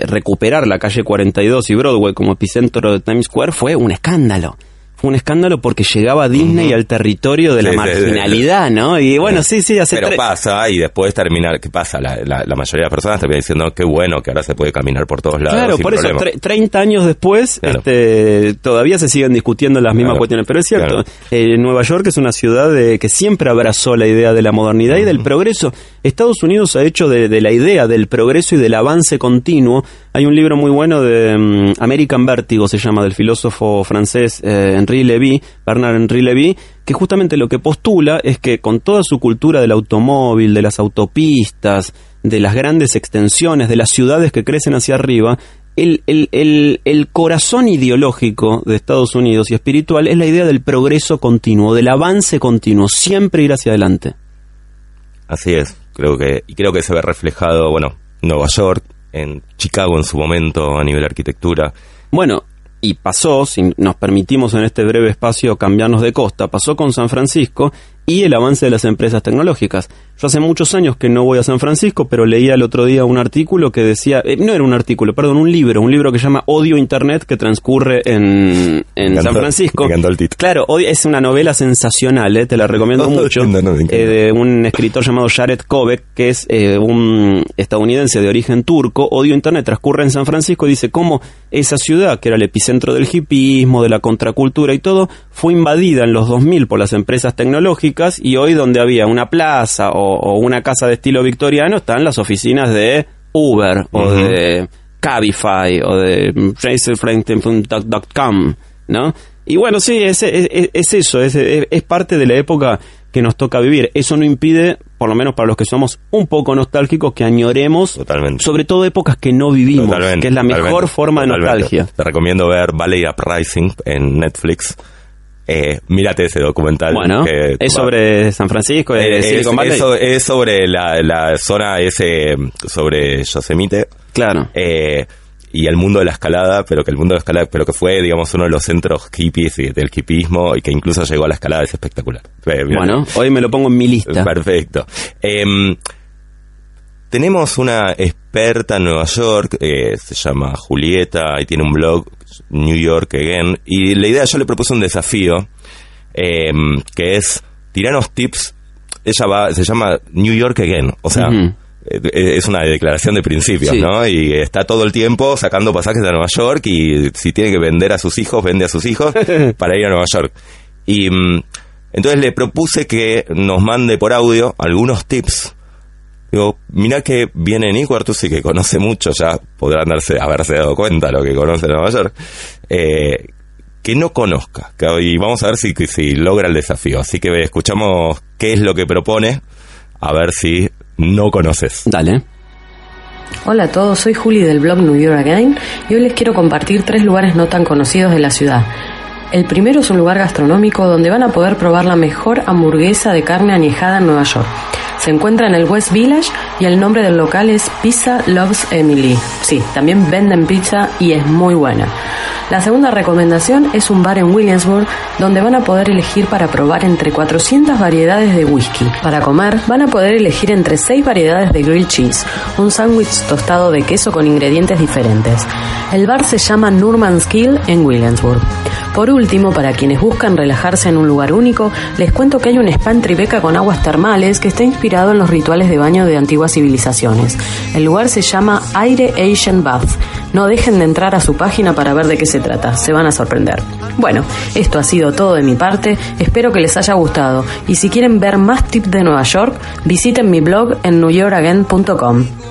recuperar la calle 42 y Broadway como epicentro de Times Square, fue un escándalo un escándalo porque llegaba Disney al territorio de la marginalidad, ¿no? Y bueno, sí, sí, hace Pero pasa y después terminar, ¿qué pasa? La, mayoría de las personas terminan diciendo, qué bueno que ahora se puede caminar por todos lados. Claro, por eso, 30 años después, este, todavía se siguen discutiendo las mismas cuestiones. Pero es cierto, eh, Nueva York es una ciudad de, que siempre abrazó la idea de la modernidad y del progreso. Estados Unidos ha hecho de, la idea del progreso y del avance continuo. Hay un libro muy bueno de mm, American Vertigo, se llama, del filósofo francés eh, Henri Levy, Bernard Henri Levy, que justamente lo que postula es que con toda su cultura del automóvil, de las autopistas, de las grandes extensiones, de las ciudades que crecen hacia arriba, el, corazón ideológico de Estados Unidos y espiritual es la idea del progreso continuo, del avance continuo, siempre ir hacia adelante. Así es, creo que, y creo que se ve reflejado, bueno, Nueva York, en Chicago en su momento a nivel arquitectura. Bueno, y pasó, si nos permitimos en este breve espacio cambiarnos de costa, pasó con San Francisco y el avance de las empresas tecnológicas. Yo hace muchos años que no voy a San Francisco, pero leía el otro día un artículo que decía, eh, no era un artículo, perdón, un libro, un libro que se llama Odio Internet que transcurre en, en San Francisco. Claro, es una novela sensacional, eh, te la recomiendo mucho, eh, de un escritor llamado Jared Kobeck, que es un estadounidense de origen turco. Odio Internet transcurre en San Francisco y dice cómo esa ciudad, que era el epicentro del hipismo, de la contracultura y todo, fue invadida en los 2000 por las empresas tecnológicas y hoy donde había una plaza o o, una casa de estilo victoriano están las oficinas de Uber o de Cabify o de RacerFranklin.com, ¿no? Y bueno, sí, es, es, eso, es, es, parte de la época que nos toca vivir. Eso no impide, por lo menos para los que somos un poco nostálgicos, que añoremos, sobre todo épocas que no vivimos, que es la mejor forma de nostalgia. Te recomiendo ver Valley Uprising en Netflix Eh, mírate ese documental. Bueno, que es sobre San Francisco, Eh, es, es, Silicon Valley. es so- es sobre la, la zona ese, sobre Yosemite. Claro. eh, y el mundo de la escalada, pero que el mundo de la escalada, pero que fue, digamos, uno de los centros hippies y del hippismo y que incluso llegó a la escalada, es espectacular. Eh. Bueno, hoy me lo pongo en mi lista. Perfecto. Em, tenemos una experta en Nueva York, eh, se llama Julieta, y tiene un blog, New York Again, y la idea, yo le propuse un desafío, em, que es tirarnos tips, ella va, se llama New York Again, o sea... Eh, Es una declaración de principios, Sí. ¿no? Y está todo el tiempo sacando pasajes a Nueva York y si tiene que vender a sus hijos, vende a sus hijos para ir a Nueva York. Y mm, entonces le propuse que nos mande por audio algunos tips. Digo, mirá que viene Nico Artus y que conoce mucho, ya podrán darse, haberse dado cuenta lo que conoce Nueva York, eh, que no conozca. que- Y vamos a ver si, si logra el desafío. Así que escuchamos qué es lo que propone, a ver si no conoces. Dale. Hola a todos, soy Juli del blog New York Again y hoy les quiero compartir tres lugares no tan conocidos de la ciudad. El primero es un lugar gastronómico donde van a poder probar la mejor hamburguesa de carne añejada en Nueva York. Se encuentra en el West Village y el nombre del local es Pizza Loves Emily. Sí, también venden pizza y es muy buena. La segunda recomendación es un bar en Williamsburg donde van a poder elegir para probar entre 400 variedades de whisky. Para comer van a poder elegir entre 6 variedades de grilled cheese, un sándwich tostado de queso con ingredientes diferentes. El bar se llama Nurman's Kill en Williamsburg. Por último, para quienes buscan relajarse en un lugar único, les cuento que hay un spa Tribeca con aguas termales que está inspirado en los rituales de baño de antiguas civilizaciones. El lugar se llama Aire Asian Bath. No dejen de entrar a su página para ver de qué se trata, se van a sorprender. Bueno, esto ha sido todo de mi parte, espero que les haya gustado y si quieren ver más tips de Nueva York, visiten mi blog en newyorkagain.com.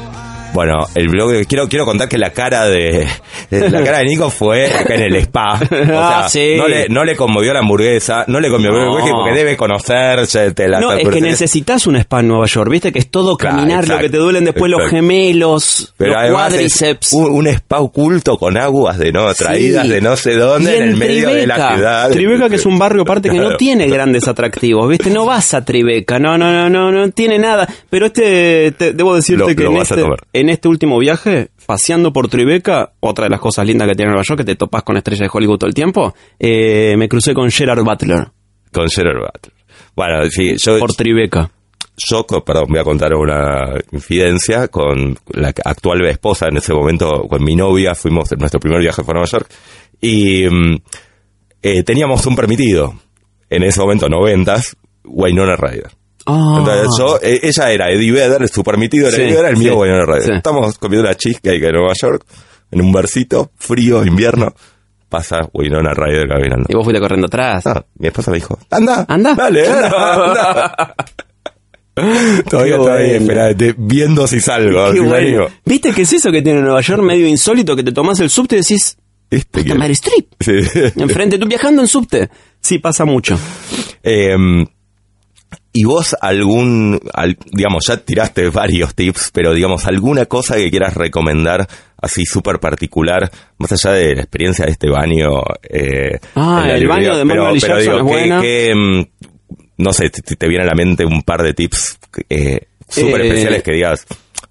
Bueno, el blog, quiero, quiero contar que la cara de, la cara de Nico fue acá en el spa. O sea, Ah, sí. no, le, no le conmovió la hamburguesa, no le conmovió el whisky porque debe conocer, te la No, es que necesitas un spa en Nueva York, viste que es todo Claro, caminar, lo que te duelen después los gemelos, Pero los cuádriceps. un, un spa oculto con aguas de no traídas Sí. de no sé dónde Y en, el medio de la ciudad. Tribeca que es un barrio aparte que no tiene grandes atractivos, ¿viste? No vas a Tribeca, no, no, no, no, no tiene nada. Pero este, te- debo decirte Lo- que lo en, vas a este, tomar. En este último viaje, paseando por Tribeca, otra de las cosas lindas que tiene Nueva York, que te topas con estrellas de Hollywood todo el tiempo, eh, me crucé con Gerard Butler Con Gerard Butler. Bueno, sí, yo, por Tribeca. yo, perdón, voy a contar una infidencia con la actual esposa en ese momento, con mi novia, fuimos, nuestro primer viaje fue a Nueva York, y mm, eh, teníamos un permitido, en ese momento, noventas, Wynonna Ryder. Ah. Entonces yo, eh, ella era Eddie Vedder, su permitido era Sí, Eddie Vedder, el mío sí, Ryder. sí. Estamos comiendo una cheesecake en Nueva York, en un barcito, frío, invierno, pasa Wynonna Ryder caminando. Y vos fuiste corriendo atrás. Ah, mi esposa me dijo, anda, Anda. dale, anda, anda. Todavía Qué está ahí, bueno. esperate, viendo si salgo. Qué si bueno. ¿Viste que es eso que tiene Nueva York medio insólito que te tomás el subte y decís, Este "Puta que- madre, Street. Sí. Enfrente, tú viajando en subte. Sí, pasa mucho. Em, y vos algún, al- digamos, ya tiraste varios tips, pero digamos, alguna cosa que quieras recomendar así súper particular, más allá de la experiencia de este baño. eh, Ah, el librería, baño de pero, Manuel pero digo, es ¿qué- buena. qué, em, no sé, te, te viene a la mente un par de tips eh, súper Eh, especiales que digas,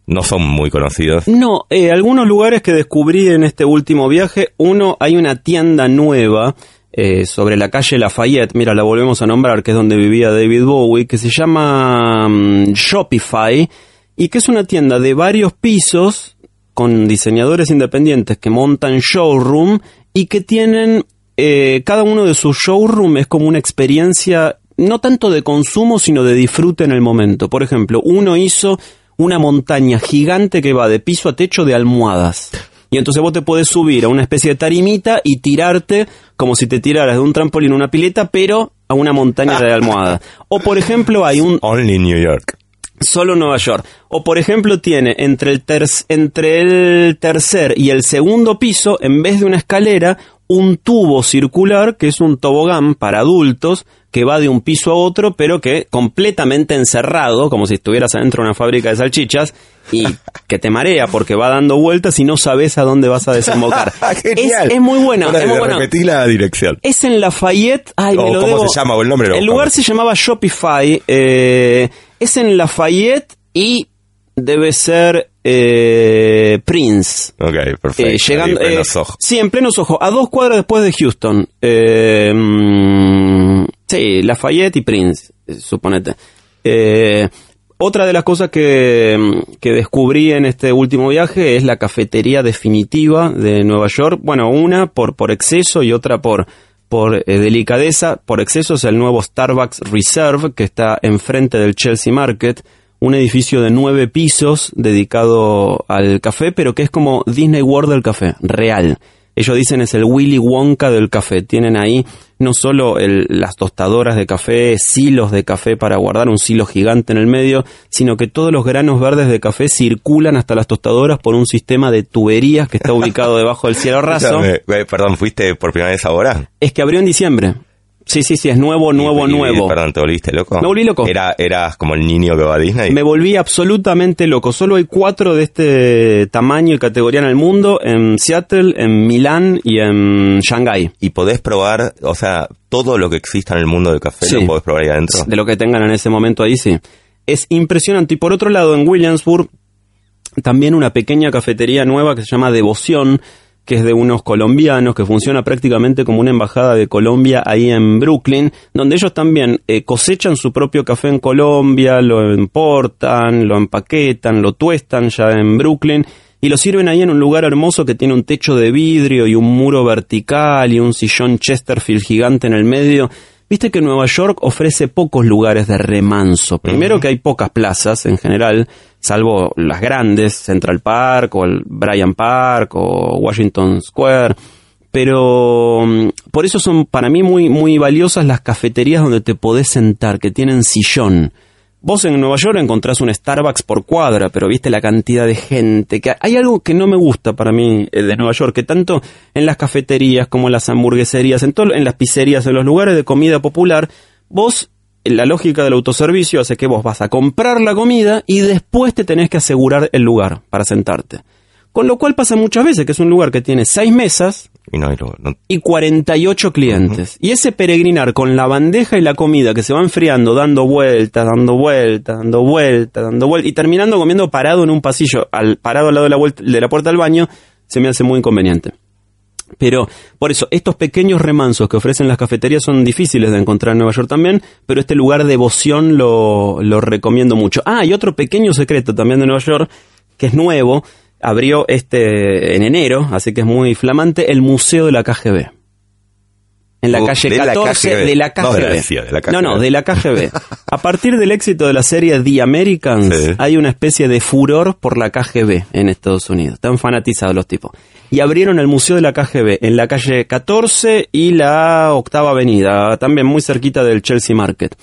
no son muy conocidos. No, eh, algunos lugares que descubrí en este último viaje. Uno, hay una tienda nueva eh, sobre la calle Lafayette. Mira, la volvemos a nombrar, que es donde vivía David Bowie, que se llama mm, Shopify y que es una tienda de varios pisos con diseñadores independientes que montan showroom y que tienen eh, cada uno de sus showroom es como una experiencia no tanto de consumo sino de disfrute en el momento. Por ejemplo, uno hizo una montaña gigante que va de piso a techo de almohadas. Y entonces vos te podés subir a una especie de tarimita y tirarte como si te tiraras de un trampolín a una pileta, pero a una montaña de almohadas. O por ejemplo hay un Only New York. solo Nueva York. O por ejemplo tiene entre el, ter- entre el tercer y el segundo piso, en vez de una escalera, un tubo circular que es un tobogán para adultos que va de un piso a otro, pero que completamente encerrado, como si estuvieras adentro de una fábrica de salchichas, y que te marea porque va dando vueltas y no sabes a dónde vas a desembocar. es, es, muy buena. Ahora es muy buena. Repetí la dirección. Es en Lafayette. Ay, me O lo ¿Cómo debo. se llama? O el nombre. El lugar se llamaba Shopify. eh, es en Lafayette y debe ser eh, Prince. Ok, perfecto. Eh, llegando, Ahí, eh, plenos ojos. sí, en plenos ojos, a dos cuadras después de Houston. Mm, sí, Lafayette y Prince, suponete. Eh, otra de las cosas que, mm, que descubrí en este último viaje es la cafetería definitiva de Nueva York. Bueno, una por, por exceso y otra por, por eh, delicadeza. Por exceso es el nuevo Starbucks Reserve que está enfrente del Chelsea Market un edificio de nueve pisos dedicado al café, pero que es como Disney World del café, real. Ellos dicen es el Willy Wonka del café. Tienen ahí no solo el- las tostadoras de café, silos de café para guardar un silo gigante en el medio, sino que todos los granos verdes de café circulan hasta las tostadoras por un sistema de tuberías que está ubicado debajo del cielo raso. Eh, Perdón, ¿fuiste por primera vez ahora? Es que abrió en diciembre. Sí, sí, sí, es nuevo, nuevo, Y- y- nuevo. Perdón, ¿te volviste loco? Me volví loco. Era, eras como el niño que va a Disney. Me volví absolutamente loco. Solo hay cuatro de este tamaño y categoría en el mundo, en Seattle, en Milán y en Shanghái. Y podés probar, o sea, todo lo que exista en el mundo del café Sí. lo podés probar ahí adentro. De lo que tengan en ese momento ahí, sí. Es impresionante. Y por otro lado, en Williamsburg, también una pequeña cafetería nueva que se llama Devoción, que es de unos colombianos, que funciona prácticamente como una embajada de Colombia ahí en Brooklyn, donde ellos también eh, cosechan su propio café en Colombia, lo importan, lo empaquetan, lo tuestan ya en Brooklyn y lo sirven ahí en un lugar hermoso que tiene un techo de vidrio y un muro vertical y un sillón Chesterfield gigante en el medio. Viste que Nueva York ofrece pocos lugares de remanso. Primero que hay pocas plazas en general, salvo las grandes, Central Park o el Bryant Park o Washington Square. Pero mm, por eso son para mí muy, muy valiosas las cafeterías donde te podés sentar, que tienen sillón. Vos en Nueva York encontrás un Starbucks por cuadra, pero viste la cantidad de gente. que Hay algo que no me gusta para mí eh, de Nueva York, que tanto en las cafeterías como en las hamburgueserías, en, todo, en las pizzerías, en los lugares de comida popular, vos, la lógica del autoservicio hace que vos vas a comprar la comida y después te tenés que asegurar el lugar para sentarte. Con lo cual pasa muchas veces que es un lugar que tiene seis mesas, Y no, y no- y 48 clientes. Y ese peregrinar con la bandeja y la comida que se va enfriando, dando vueltas, dando vueltas, dando vueltas, dando vueltas, y terminando comiendo parado en un pasillo, al, parado al lado de la, vuelta- de la puerta del baño, se me hace muy inconveniente. Pero, por eso, estos pequeños remansos que ofrecen las cafeterías son difíciles de encontrar en Nueva York también, pero este lugar de devoción lo, lo recomiendo mucho. Ah, y otro pequeño secreto también de Nueva York, que es nuevo, abrió este en enero, así que es muy flamante, el Museo de la KGB. En la calle de la 14 KGB. de la No, KGB. gracias, de la No, no, KGB. de la KGB. A partir del éxito de la serie The Americans, Sí. hay una especie de furor por la KGB en Estados Unidos. Están fanatizados los tipos. Y abrieron el Museo de la KGB en la calle 14 y la Octava Avenida, también muy cerquita del Chelsea Market.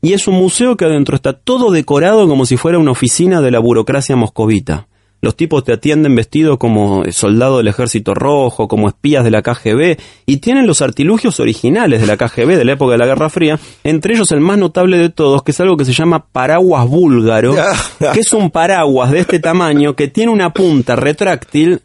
Y es un museo que adentro está todo decorado como si fuera una oficina de la burocracia moscovita. Los tipos te atienden vestidos como soldado del ejército rojo, como espías de la KGB, y tienen los artilugios originales de la KGB de la época de la Guerra Fría, entre ellos el más notable de todos, que es algo que se llama paraguas búlgaro, que es un paraguas de este tamaño que tiene una punta retráctil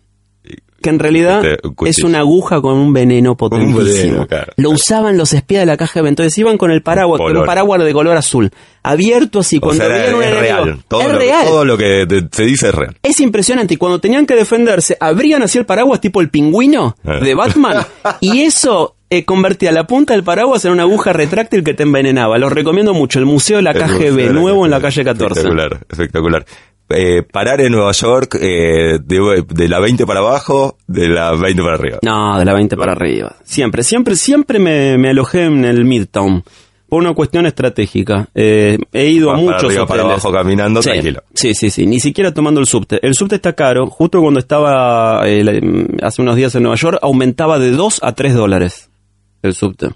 que en realidad Este, un es una aguja con un veneno potentísimo. veneno, claro. Lo usaban los espías de la KGB, entonces iban con el paraguas, con un paraguas de color azul, abierto así, O cuando sea, era- un es enemigo. real. Todo, es lo, real. todo lo que te- se dice es real. Es impresionante. Y cuando tenían que defenderse, abrían así el paraguas tipo el pingüino Eh. de Batman. y eso eh, convertía la punta del paraguas en una aguja retráctil que te envenenaba. Los recomiendo mucho. El Museo de la KGB, de nuevo en la calle 14. Espectacular, espectacular. Eh, parar en Nueva York eh, de, de la 20 para abajo, de la 20 para arriba. No, de la 20 para arriba. Siempre, siempre, siempre me, me alojé en el Midtown. Por una cuestión estratégica. Eh, he ido a Para muchos arriba, para abajo, caminando, Sí, tranquilo. Sí, sí, sí. Ni siquiera tomando el subte. El subte está caro. Justo cuando estaba hace unos días en Nueva York, aumentaba de 2 a 3 dólares el subte.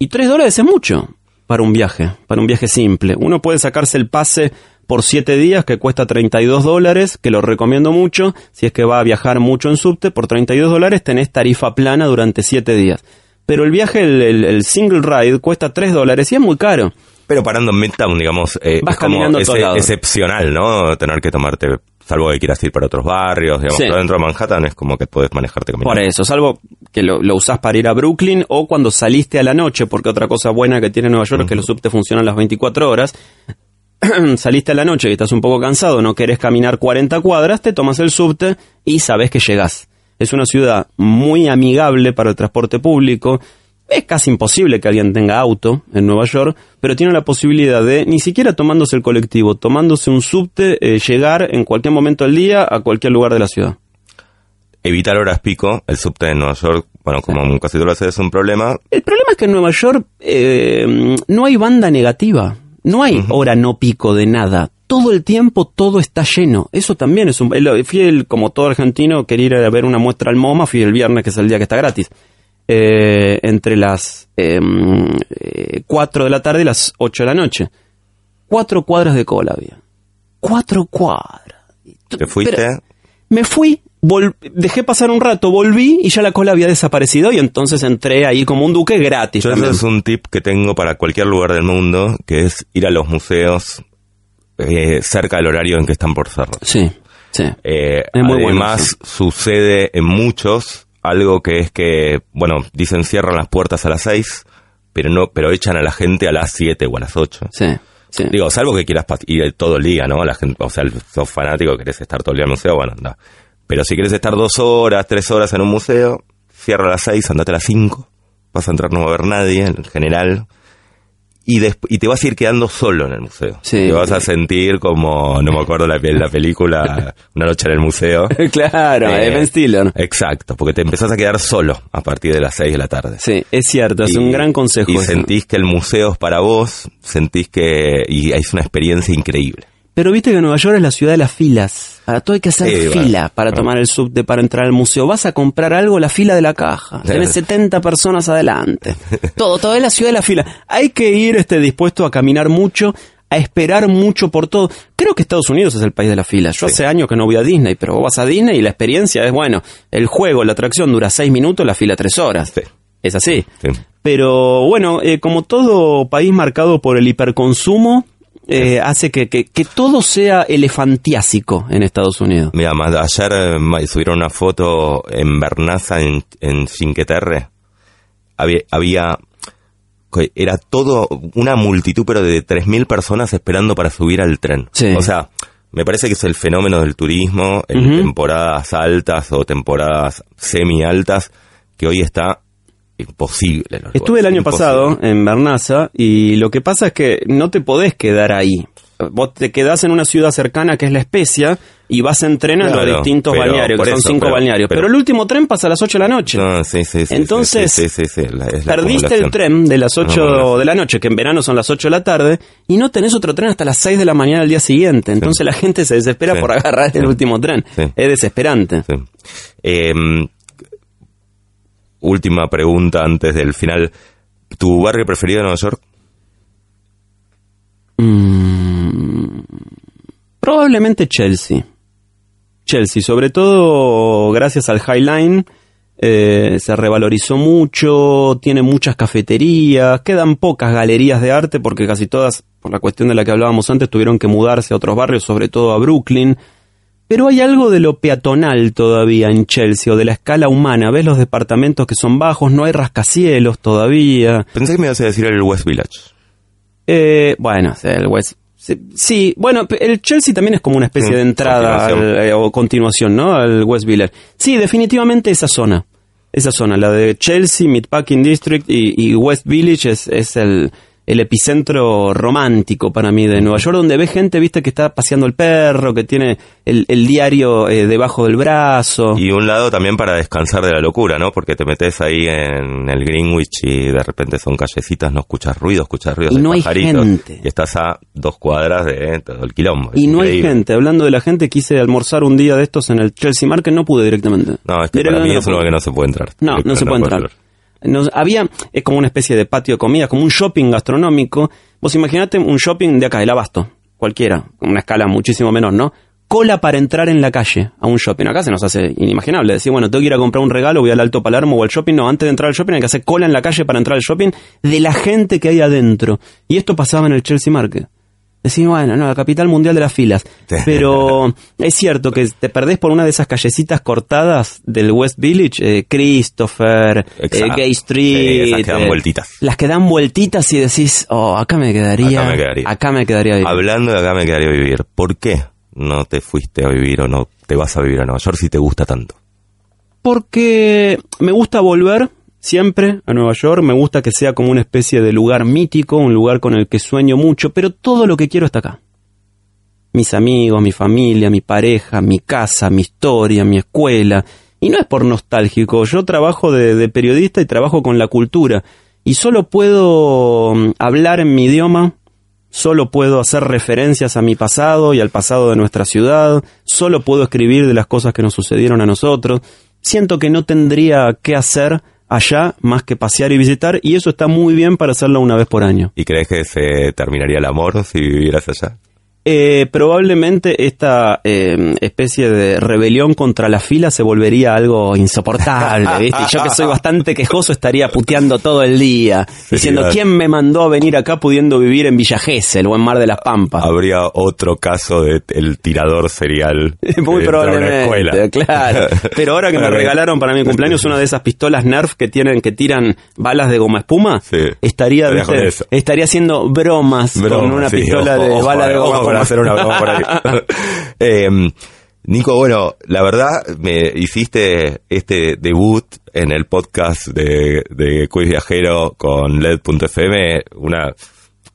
Y 3 dólares es mucho para un viaje, para un viaje simple. Uno puede sacarse el pase por 7 días que cuesta 32 dólares, que lo recomiendo mucho. Si es que va a viajar mucho en subte, por 32 dólares tenés tarifa plana durante 7 días. pero el viaje, el, el- el single ride, cuesta 3 dólares y es muy caro. Pero parando en Midtown, digamos, eh, Vas es como ese- lados. excepcional, ¿no? Tener que tomarte, salvo que quieras ir para otros barrios, digamos, Sí. pero dentro de Manhattan es como que puedes manejarte caminando. Por eso, salvo que lo, lo usás para ir a Brooklyn o cuando saliste a la noche, porque otra cosa buena que tiene Nueva York es que los subtes funcionan las 24 horas. saliste a la noche y estás un poco cansado, no querés caminar 40 cuadras, te tomas el subte y sabes que llegás. Es una ciudad muy amigable para el transporte público. Es casi imposible que alguien tenga auto en Nueva York, pero tiene la posibilidad de, ni siquiera tomándose el colectivo, tomándose un subte, eh, llegar en cualquier momento del día a cualquier lugar de la ciudad. Evitar horas pico, el subte de Nueva York, bueno, como casi todo lo hace, es un problema. El problema es que en Nueva York eh, no hay banda negativa. No hay hora no pico de nada. Todo el tiempo todo está lleno. Eso también es un... el- Fui, el- como todo argentino, quería ir a ver una muestra al MoMA. Fui el viernes, que es el día que está gratis. Eh, entre las eh, 4 de la tarde y las 8 de la noche. Cuatro cuadras de cola había. Cuatro cuadras. Te fuiste, Pero- me fui, dejé pasar un rato, volví y ya la cola había desaparecido y entonces entré ahí como un duque gratis. Yo ese es un tip que tengo para cualquier lugar del mundo, que es ir a los museos eh, cerca del horario en que están por cerrar. Sí, sí. Eh, Es muy bueno además, eso. sucede en muchos algo que es que, bueno, dicen cierran las puertas a las 6, pero no, pero echan a la gente a las 7 o a las 8. Sí, sí. Digo, salvo que quieras ir todo el día, ¿no? La gente, o sea, sos fanático, querés estar todo el día en el museo, bueno, anda. Pero si quieres estar dos horas, tres horas en un museo, cierra a las seis, andate a las cinco, vas a entrar, no va a haber nadie en general, y, y te vas a ir quedando solo en el museo. Sí. Te vas a sentir como, no me acuerdo la, la película, Una noche en el museo. claro, Eh, Ben Stiller. Exacto, porque te empezás a quedar solo a partir de las seis de la tarde. Sí, es cierto, es un gran consejo. Y eso. sentís que el museo es para vos, sentís que y es una experiencia increíble. Pero viste que Nueva York es la ciudad de las filas. Para todo hay que hacer Sí, bueno, fila para bueno. tomar el subte, para entrar al museo. Vas a comprar algo, la fila de la caja. Tenés 70 personas adelante. Todo, todo es la ciudad de la fila. Hay que ir este, dispuesto a caminar mucho, a esperar mucho por todo. Creo que Estados Unidos es el país de la fila. Yo Sí. hace años que no voy a Disney, pero vos vas a Disney y la experiencia es, bueno, el juego, la atracción dura 6 minutos, la fila 3 horas. Sí. Es así. Sí. Pero bueno, eh, como todo país marcado por el hiperconsumo, eh, hace que, que, que todo sea elefantiásico en Estados Unidos. Mira, más- ayer eh, subieron una foto en Bernaza, en, en Cinque Terre. Había, había, era todo una multitud, pero de 3.000 personas esperando para subir al tren. Sí. O sea, me parece que es el fenómeno del turismo en temporadas altas o temporadas semi-altas que hoy está imposible. Estuve el año imposible. pasado en Bernaza y lo que pasa es que no te podés quedar ahí. Vos te quedás en una ciudad cercana que es La Especia y vas en tren a los Claro, distintos pero balnearios, que son eso, cinco pero- balnearios. Pero, pero- el último tren pasa a las 8 de la noche. No, sí, sí, sí, Entonces, la- la Perdiste el tren de las 8 acumulación. de la noche, que en verano son las 8 de la tarde, y no tenés otro tren hasta las 6 de la mañana del día siguiente. Entonces la gente se desespera por agarrar el último tren. Es desesperante. Sí. Eh, última pregunta antes del final. ¿Tu barrio preferido de Nueva York? Mm, probablemente Chelsea. Chelsea, sobre todo gracias al High Line, eh, se revalorizó mucho, tiene muchas cafeterías, quedan pocas galerías de arte porque casi todas, por la cuestión de la que hablábamos antes, tuvieron que mudarse a otros barrios, sobre todo a Brooklyn. Pero hay algo de lo peatonal todavía en Chelsea o de la escala humana. Ves los departamentos que son bajos, no hay rascacielos todavía. Pensé que me ibas a decir el West Village. Eh, bueno, el West. Sí, bueno, el Chelsea también es como una especie Mm, de entrada continuación. al- eh, o continuación, ¿no? Al West Village. Sí, definitivamente esa zona. Esa zona, la de Chelsea, Meatpacking District y, y West Village es, es el, el epicentro romántico para mí de Nueva York, donde ves gente, viste, que está paseando el perro, que tiene el, el diario eh, debajo del brazo. Y un lado también para descansar de la locura, ¿no? Porque te metes ahí en el Greenwich y de repente son callecitas, no escuchas ruido, escuchas ruidos Y de no hay pajaritos. gente. Y estás a dos cuadras de todo el quilombo. Y no hay gente. Hablando de la gente, quise almorzar un día de estos en el Chelsea Market, no pude directamente. No, es que para mí no es un lugar que no se puede entrar. No, no se puede entrar. No, había, es como una especie de patio de comida, como un shopping gastronómico. Vos imaginate un shopping de acá, el Abasto, cualquiera, una escala muchísimo menor, ¿no? cola para entrar en la calle a un shopping. Acá se nos hace inimaginable decir, bueno, tengo que ir a comprar un regalo, voy al Alto Palermo o al shopping. No, antes de entrar al shopping hay que hacer cola en la calle para entrar al shopping de la gente que hay adentro. Y esto pasaba en el Chelsea Market. Decís, bueno, no, la capital mundial de las filas. Pero es cierto que te perdés por una de esas callecitas cortadas del West Village, eh, Christopher, eh. Gay Sí, Street. esas que dan eh, vueltitas. Las que dan vueltitas y decís, oh, acá me quedaría. Acá me quedaría. Acá me quedaría bien. Hablando de acá me quedaría vivir. ¿Por qué no te fuiste a vivir o no te vas a vivir a Nueva York si te gusta tanto? Porque me gusta volver siempre a Nueva York, me gusta que sea como una especie de lugar mítico, un lugar con el que sueño mucho, pero todo lo que quiero está acá. Mis amigos, mi familia, mi pareja, mi casa, mi historia, mi escuela. Y no es por nostálgico, yo trabajo de, periodista y trabajo con la cultura. Y solo puedo mm, hablar en mi idioma, solo puedo hacer referencias a mi pasado y al pasado de nuestra ciudad, solo puedo escribir de las cosas que nos sucedieron a nosotros. Siento que no tendría que hacer allá más que pasear y visitar y eso está muy bien para hacerlo una vez por año. ¿Y crees que se terminaría el amor si vivieras allá? Eh, probablemente esta eh, especie de rebelión contra la fila se volvería algo insoportable, ¿viste? Y yo que soy bastante quejoso estaría puteando todo el día, diciendo quién me mandó a venir acá pudiendo vivir en Villa Gesell o en Mar de las Pampas. Habría otro caso de el tirador serial. Muy a una probablemente, escuela. claro. Pero ahora que me regalaron para mi cumpleaños una de esas pistolas Nerf que tienen que tiran balas de goma espuma, Sí. estaría Estaría haciendo bromas con una sí, pistola ojo, de ojo, bala de goma para hacer una broma por ahí. Eh, Nico, bueno, la verdad me hiciste este debut en el podcast de, de Quiz Viajero con LED.fm, una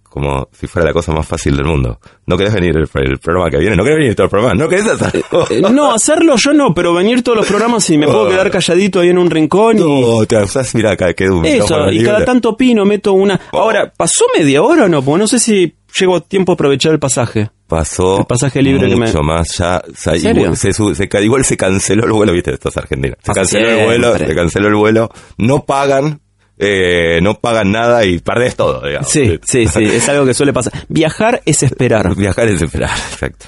como si fuera la cosa más fácil del mundo. ¿No querés venir el, el programa que viene? ¿No querés venir todo el programa? ¿No querés hacerlo? Eh, No, hacerlo yo no, pero venir todos los programas y me puedo quedar calladito ahí en un rincón y... No, te usás, mira acá, quedó un Eso, y libre. cada tanto opino, meto una... Ahora, ¿pasó media hora o no? Porque no sé si llego a tiempo a aprovechar el pasaje. pasó El pasaje libre que mucho me- más ya igual, se, su- se ca- igual se canceló el vuelo viste esto es Argentina. Se Ah, canceló el vuelo se canceló el vuelo no pagan eh, no pagan nada y perdés todo digamos Sí, sí, sí, es algo que suele pasar. Viajar es esperar. Viajar es esperar exacto.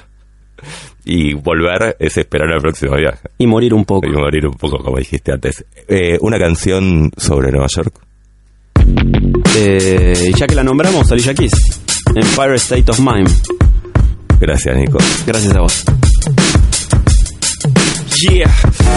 Y volver es esperar al próximo viaje. Y morir un poco. y morir un poco como dijiste antes. Eh, una canción sobre Nueva York. Eh, ya que la nombramos, Alicia Keys, Empire State of Mind. gracias Nico Gracias a vos. Yeah,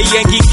Yankee